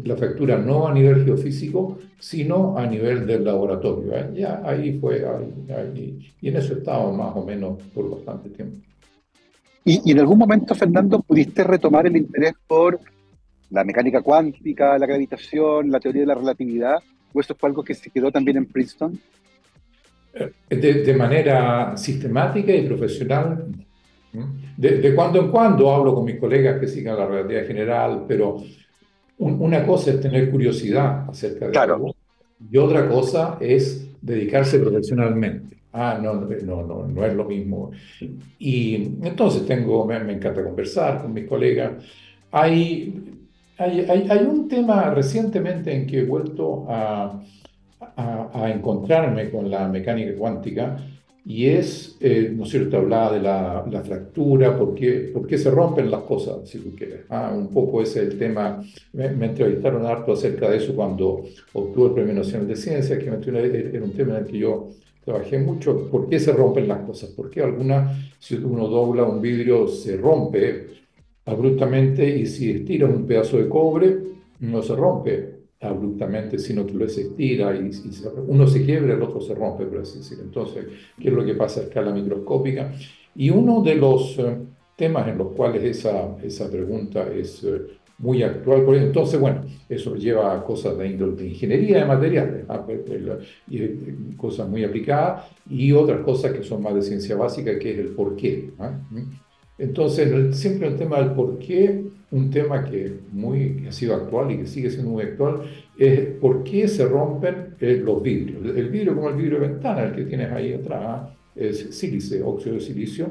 la fractura no a nivel geofísico, sino a nivel del laboratorio. ¿eh? Ya ahí fue, y en eso estaba más o menos por bastante tiempo. ¿Y, en algún momento, Fernando, pudiste retomar el interés por la mecánica cuántica, la gravitación, la teoría de la relatividad? ¿O eso fue algo que se quedó también en Princeton? Eh, de, de manera sistemática y profesional, de, cuando en cuando hablo con mis colegas que sigan la realidad general, pero una cosa es tener curiosidad acerca de algo y otra cosa es dedicarse profesionalmente. Ah, no, no, no, no es lo mismo. Y entonces tengo, me, encanta conversar con mis colegas. Hay, hay, hay, un tema recientemente en que he vuelto a, a, a encontrarme con la mecánica cuántica y es, eh, ¿no es cierto?, hablaba de la, la, fractura, ¿por qué, por qué se rompen las cosas, si tú quieres. Ah, un poco ese es el tema, me, entrevistaron harto acerca de eso cuando obtuve el Premio Nacional de Ciencias, que era un tema en el que yo trabajé mucho, ¿por qué se rompen las cosas? ¿Por qué alguna, si uno dobla un vidrio, se rompe abruptamente y si estiras un pedazo de cobre, no se rompe? Abruptamente, sino que lo se estira y, uno se quiebra, el otro se rompe, por así decir. Entonces, ¿qué es lo que pasa a escala microscópica? Y uno de los eh, temas en los cuales esa, esa pregunta es eh, muy actual, por entonces, bueno, eso lleva a cosas de índole de ingeniería de materiales, y, eh, cosas muy aplicadas, y otras cosas que son más de ciencia básica, que es el por qué. ¿ah? Entonces, siempre el tema del por qué un tema que, muy, ha sido actual y que sigue siendo muy actual es por qué se rompen eh, los vidrios. El vidrio como el vidrio de ventana, el que tienes ahí atrás, es sílice, óxido de silicio.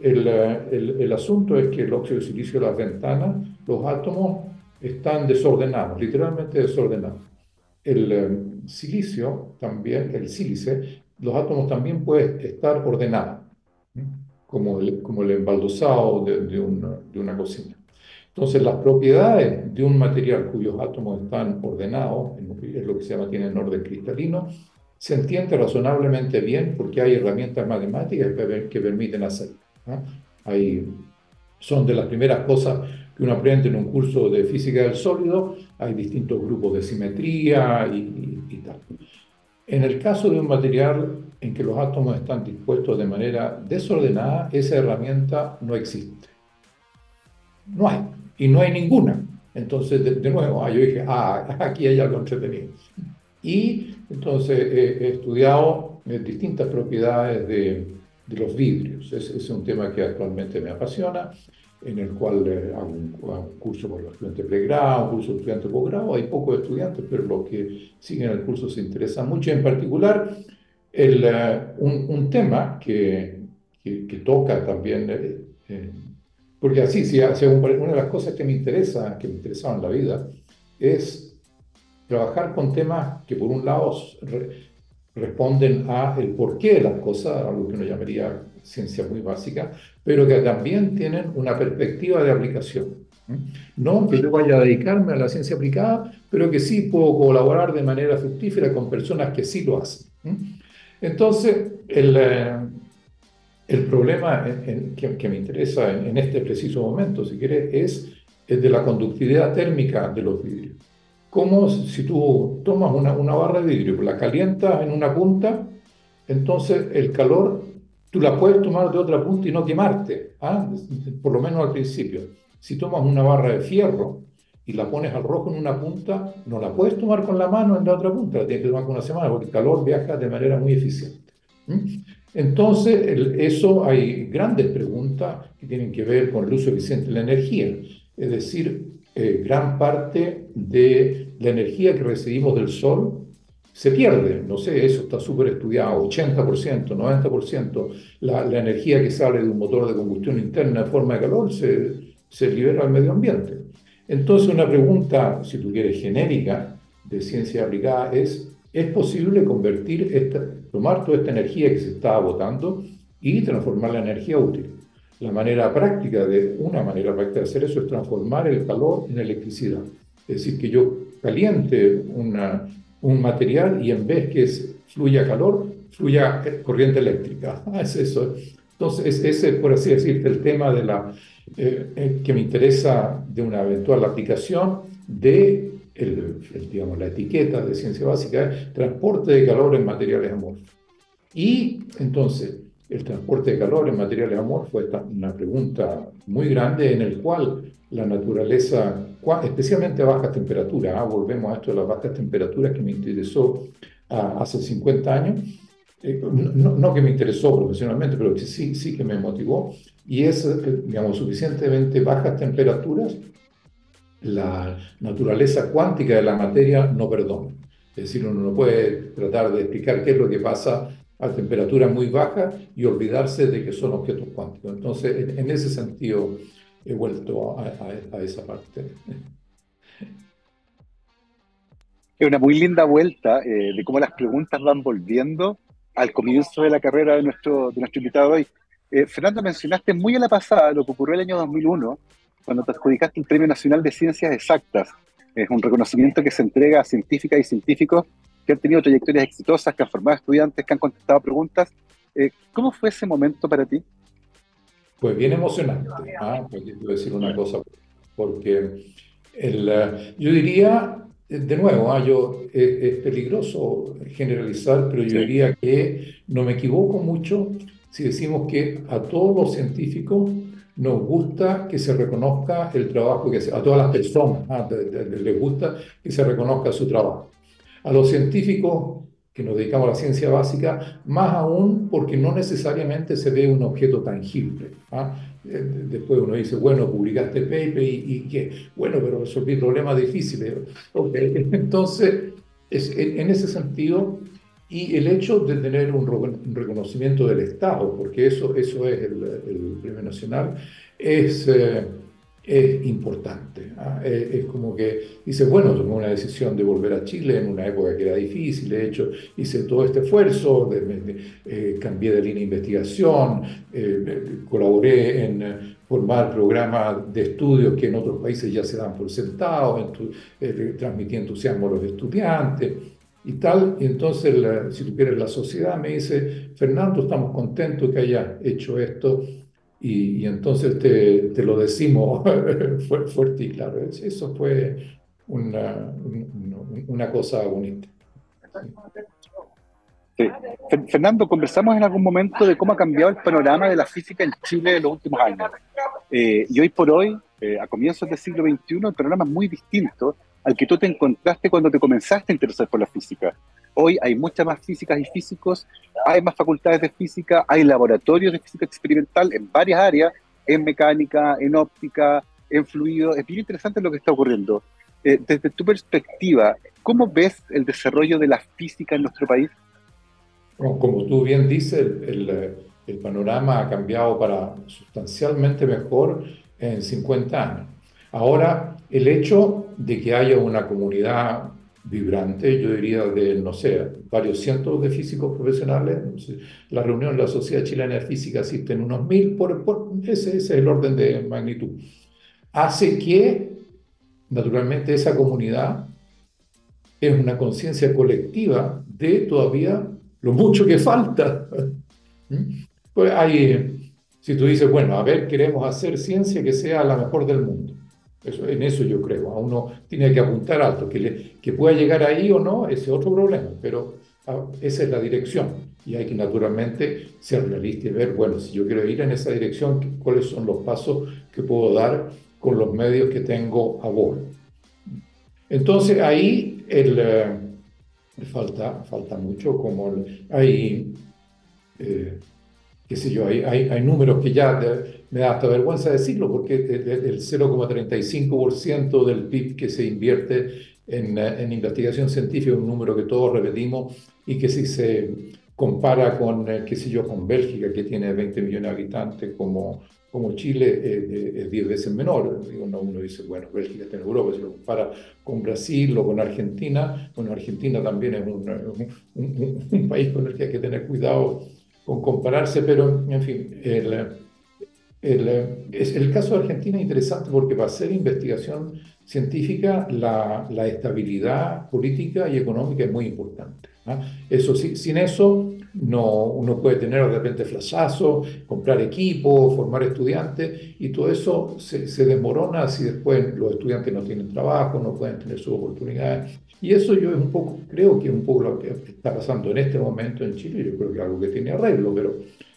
El, eh, el, el, asunto es que el óxido de silicio de las ventanas, los átomos están desordenados, literalmente desordenados. El eh, silicio también, el sílice, los átomos también pueden estar ordenados, como el, como el embaldosado de, de, una, de una cocina. Entonces, las propiedades de un material cuyos átomos están ordenados, es lo que se llama, tienen orden cristalino, se entiende razonablemente bien porque hay herramientas matemáticas que, permiten hacerlo. Hay, son de las primeras cosas que uno aprende en un curso de física del sólido, hay distintos grupos de simetría y, y tal. En el caso de un material en que los átomos están dispuestos de manera desordenada, esa herramienta no existe. No hay y no hay ninguna. Entonces, de, nuevo, ah, yo dije, ah, aquí hay algo entretenido. Y entonces he estudiado eh, distintas propiedades de, de los vidrios. Ese es un tema que actualmente me apasiona, en el cual eh, hago, un, curso por los estudiantes pregrado, un curso de estudiantes posgrado. Hay pocos estudiantes, pero los que siguen el curso se interesan mucho. En particular, el, eh, un, un, tema que, que, que, toca también porque así, si, una de las cosas que me interesa, que me interesaba en la vida, es trabajar con temas que por un lado responden a el porqué de las cosas, algo que uno llamaría ciencia muy básica, pero que también tienen una perspectiva de aplicación. No que yo vaya a dedicarme a la ciencia aplicada, pero que sí puedo colaborar de manera fructífera con personas que sí lo hacen. Entonces, el, eh, el problema que, me interesa en, este preciso momento, si quieres, es el de la conductividad térmica de los vidrios. Como si tú tomas una, barra de vidrio, la calientas en una punta, entonces el calor tú la puedes tomar de otra punta y no quemarte, ¿ah? por lo menos al principio. Si tomas una barra de fierro y la pones al rojo en una punta, no la puedes tomar con la mano en la otra punta, la tienes que tomar con una semana porque el calor viaja de manera muy eficiente. Entonces, eso hay grandes preguntas que tienen que ver con el uso eficiente de la energía. Es decir, eh, gran parte de la energía que recibimos del sol se pierde. No sé, eso está súper estudiado. 80%, 90%. La, la energía que sale de un motor de combustión interna en forma de calor se, se libera al medio ambiente. Entonces, una pregunta, si tú quieres, genérica de ciencia aplicada es, ¿es posible convertir esta, tomar toda esta energía que se está botando y transformarla en energía útil? La manera práctica de, una manera práctica de hacer eso es transformar el calor en electricidad. Es decir, que yo caliente una, un material y en vez que fluya calor, fluya corriente eléctrica. Es eso. Entonces, ese, por así decirte, el tema de la, eh, eh, que me interesa de una eventual aplicación de el, digamos, la etiqueta de ciencia básica es transporte de calor en materiales amorfos. Y entonces, el transporte de calor en materiales amorfos es una pregunta muy grande en el cual la naturaleza, especialmente a bajas temperaturas, ah, volvemos a esto de las bajas temperaturas que me interesó ah, hace 50 años, eh, no, no, que me interesó profesionalmente, pero que sí, sí que me motivó, y es, eh, digamos, suficientemente bajas temperaturas, la naturaleza cuántica de la materia no perdona. Es decir, uno no puede tratar de explicar qué es lo que pasa a temperaturas muy bajas y olvidarse de que son objetos cuánticos. Entonces, en, ese sentido, he vuelto a, a, esa parte. Es una muy linda vuelta eh, de cómo las preguntas van volviendo al comienzo de la carrera de nuestro, de nuestro invitado hoy. Eh, Fernando, mencionaste muy a la pasada lo que ocurrió el año 2001, cuando te adjudicaste el Premio Nacional de Ciencias Exactas. Es un reconocimiento que se entrega a científicas y científicos que han tenido trayectorias exitosas, que han formado estudiantes, que han contestado preguntas. Eh, ¿Cómo fue ese momento para ti? Pues bien emocionante. ¿ah? Quiero decir una cosa, porque el, eh, yo diría, de nuevo, ¿ah? yo, es, peligroso generalizar, pero yo diría que no me equivoco mucho si decimos que a todos los científicos nos gusta que se reconozca el trabajo que hace, a todas las personas ah, les gusta que se reconozca su trabajo. A los científicos que nos dedicamos a la ciencia básica, más aún porque no necesariamente se ve un objeto tangible. ¿ah? Eh, después uno dice, bueno, publicaste el paper y, y qué, bueno, pero resolví problemas difíciles. Okay. Entonces, es, en ese sentido, y el hecho de tener un, reconocimiento del Estado, porque eso, eso es el, el Premio Nacional, es, eh, es importante. ¿ah? Es, como que dice, bueno, tomé una decisión de volver a Chile en una época que era difícil, de hecho hice todo este esfuerzo, de, eh, cambié de línea de investigación, eh, colaboré en formar programas de estudios que en otros países ya se dan por sentado, transmití entusiasmo a los estudiantes y tal. Y entonces, si tú quieres, la sociedad me dice, Fernando, estamos contentos que hayas hecho esto. Y, entonces te, te, lo decimos fuerte y claro. Eso fue una, una cosa bonita. Fernando, conversamos en algún momento de cómo ha cambiado el panorama de la física en Chile en los últimos años. Eh, y hoy por hoy, eh, a comienzos del siglo XXI, el panorama es muy distinto al que tú te encontraste cuando te comenzaste a interesar por la física. Hoy hay muchas más físicas y físicos, hay más facultades de física, hay laboratorios de física experimental en varias áreas, en mecánica, en óptica, en fluido. Es bien interesante lo que está ocurriendo. Eh, desde tu perspectiva, ¿cómo ves el desarrollo de la física en nuestro país? Como tú bien dices, el, el panorama ha cambiado para sustancialmente mejor en 50 años. Ahora, el hecho de que haya una comunidad vibrante, yo diría de, no sé, varios cientos de físicos profesionales, la reunión de la Sociedad Chilena de Física existen unos mil, por, ese, ese, es el orden de magnitud, hace que, naturalmente, esa comunidad es una conciencia colectiva de todavía lo mucho que falta. ¿Mm? Pues hay, si tú dices, bueno, a ver, queremos hacer ciencia que sea la mejor del mundo. Eso, en eso yo creo. A uno tiene que apuntar alto. Que, le, que pueda llegar ahí o no, ese es otro problema. Pero ah, esa es la dirección. Y hay que naturalmente ser realista y ver, bueno, si yo quiero ir en esa dirección, cuáles son los pasos que puedo dar con los medios que tengo a bordo. Entonces ahí el, eh, falta, falta mucho, como hay, eh, qué sé yo, hay, hay, hay números que ya me da hasta vergüenza decirlo, porque el 0,35% del PIB que se invierte en, en, investigación científica un número que todos repetimos y que si se compara con, eh, qué sé yo, con Bélgica, que tiene 20 millones de habitantes, como como Chile eh, es 10 veces menor. Uno, uno, dice, bueno, Bélgica está en Europa, si lo compara con Brasil o con Argentina, bueno, Argentina también es un, un, país con el que hay que tener cuidado con compararse, pero en fin, el, el, el caso de Argentina es interesante porque para hacer investigación científica la, la estabilidad política y económica es muy importante. ¿ah? Eso, sin eso no, uno puede tener de repente flashazo, comprar equipo, formar estudiantes y todo eso se, se, desmorona si después los estudiantes no tienen trabajo, no pueden tener sus oportunidades. Y eso yo es un poco, creo que es un poco lo que está pasando en este momento en Chile, yo creo que es algo que tiene arreglo, pero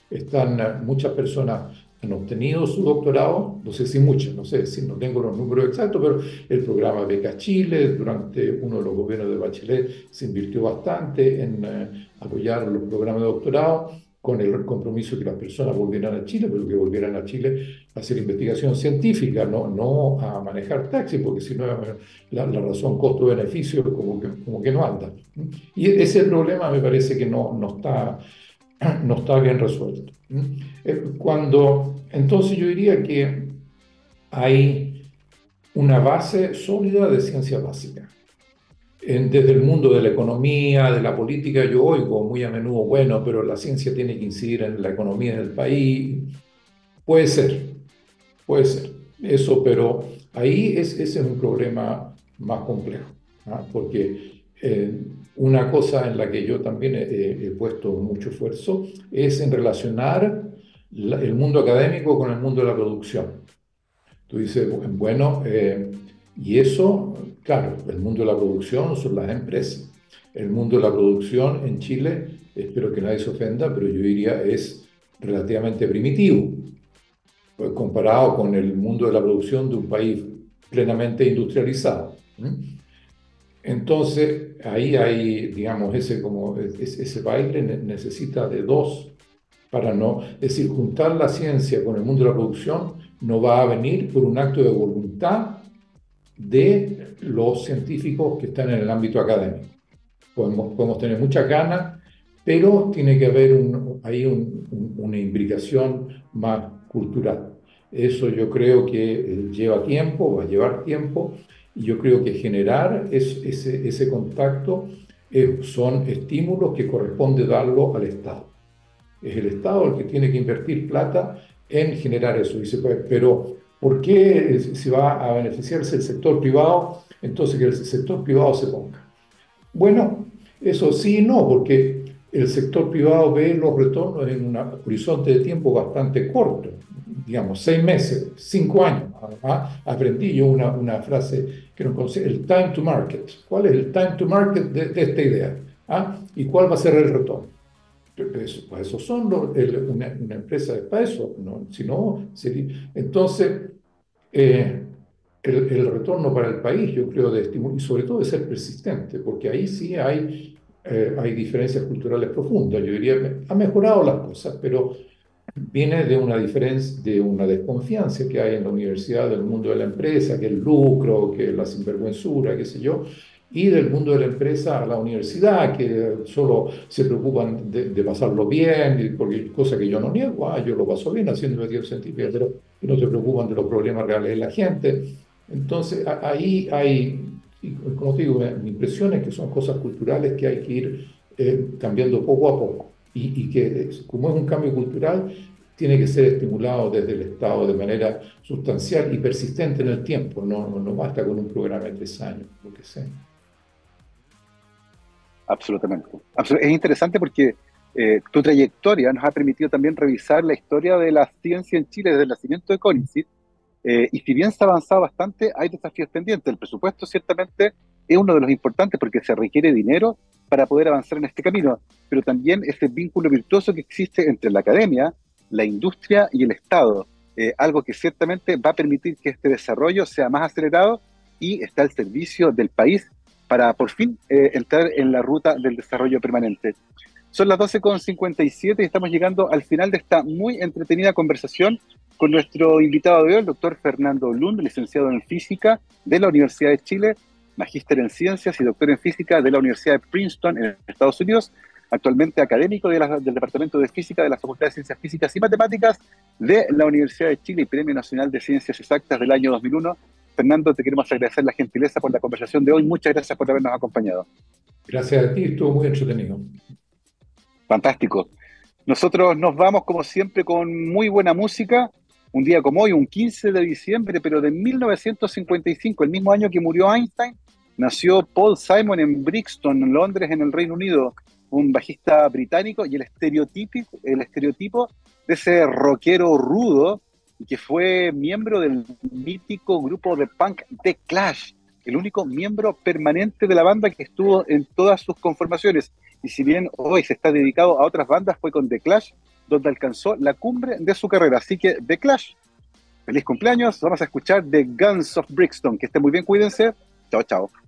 están muchas personas han obtenido su doctorado, no sé si muchas, no sé si no tengo los números exactos, pero el programa Beca Chile, durante uno de los gobiernos de Bachelet, se invirtió bastante en eh, apoyar los programas de doctorado con el compromiso que las personas volvieran a Chile, pero que volvieran a Chile a hacer investigación científica, no, no a manejar taxis, porque si no, la, la razón costo-beneficio como que, como que no anda. Y ese problema me parece que no, no está no está bien resuelto. Eh, cuando, entonces yo diría que hay una base sólida de ciencia básica. Desde el mundo de la economía, de la política, yo oigo muy a menudo, bueno, pero la ciencia tiene que incidir en la economía del país. Puede ser, puede ser eso, pero ahí es, ese es un problema más complejo, ¿ah? porque eh, una cosa en la que yo también he, puesto mucho esfuerzo es en relacionar el mundo académico con el mundo de la producción. Tú dices, bueno, eh, y eso, claro, el mundo de la producción son las empresas. El mundo de la producción en Chile, espero que nadie se ofenda, pero yo diría es relativamente primitivo, pues, comparado con el mundo de la producción de un país plenamente industrializado. Entonces, ahí hay, digamos, ese, como, ese, baile necesita de dos para no, es decir, juntar la ciencia con el mundo de la producción no va a venir por un acto de voluntad de los científicos que están en el ámbito académico. Podemos, podemos tener muchas ganas, pero tiene que haber ahí una imbricación más cultural. Eso yo creo que eh, lleva tiempo, va a llevar tiempo, y yo creo que generar ese, contacto son estímulos que corresponde darlo al Estado. Es el Estado el que tiene que invertir plata en generar eso. Dice, pues, pero ¿por qué se va a beneficiarse el sector privado? Entonces que el sector privado se ponga. Bueno, eso sí y no, porque el sector privado ve los retornos en un horizonte de tiempo bastante corto digamos, seis meses, cinco años. ¿ah? Aprendí yo una, una frase que no conocí, el time to market. ¿Cuál es el time to market de, esta idea? ¿Ah? ¿Y cuál va a ser el retorno? Pues eso son una, empresa de para eso, ¿no? Si no, sería, entonces, eh, el, el, retorno para el país, yo creo, de estímulo, y sobre todo de ser persistente, porque ahí sí hay, eh, hay diferencias culturales profundas. Yo diría, ha mejorado las cosas, pero viene de una diferencia, de una desconfianza que hay en la universidad del mundo de la empresa, que el lucro, que la sinvergüenzura, qué sé yo, y del mundo de la empresa a la universidad, que solo se preocupan de, pasarlo bien, porque cosa que yo no niego, ah, yo lo paso bien haciendo investigación científica, pero no se preocupan de los problemas reales de la gente. Entonces, ahí hay, como te digo, mi impresión es que son cosas culturales que hay que ir eh, cambiando poco a poco y, que como es un cambio cultural, tiene que ser estimulado desde el Estado de manera sustancial y persistente en el tiempo, no, no, basta con un programa de tres años, lo que sea. Absolutamente. Es interesante porque eh, tu trayectoria nos ha permitido también revisar la historia de la ciencia en Chile desde el nacimiento de CONICIT. Eh, y si bien se ha avanzado bastante, hay desafíos pendientes. El presupuesto ciertamente es uno de los importantes porque se requiere dinero para poder avanzar en este camino, pero también ese vínculo virtuoso que existe entre la academia, la industria y el Estado, eh, algo que ciertamente va a permitir que este desarrollo sea más acelerado y está al servicio del país para por fin eh, entrar en la ruta del desarrollo permanente. Son las 12.57 y estamos llegando al final de esta muy entretenida conversación con nuestro invitado de hoy, el doctor Fernando Lund, licenciado en física de la Universidad de Chile, magíster en ciencias y doctor en física de la Universidad de Princeton en Estados Unidos, actualmente académico del Departamento de Física de la Facultad de Ciencias Físicas y Matemáticas de la Universidad de Chile y Premio Nacional de Ciencias Exactas del año 2001. Fernando, te queremos agradecer la gentileza por la conversación de hoy. Muchas gracias por habernos acompañado. Gracias a ti, estuvo muy entretenido. Fantástico. Nosotros nos vamos, como siempre, con muy buena música. Un día como hoy, un 15 de diciembre, pero de 1955, el mismo año que murió Einstein, nació Paul Simon en Brixton, en Londres, en el Reino Unido, un bajista británico y el estereotipo, el estereotipo de ese rockero rudo que fue miembro del mítico grupo de punk The Clash, el único miembro permanente de la banda que estuvo en todas sus conformaciones. Y si bien hoy se está dedicado a otras bandas, fue con The Clash donde alcanzó la cumbre de su carrera. Así que The Clash, feliz cumpleaños. Vamos a escuchar The Guns of Brixton. Que esté muy bien, cuídense. Chao, chao.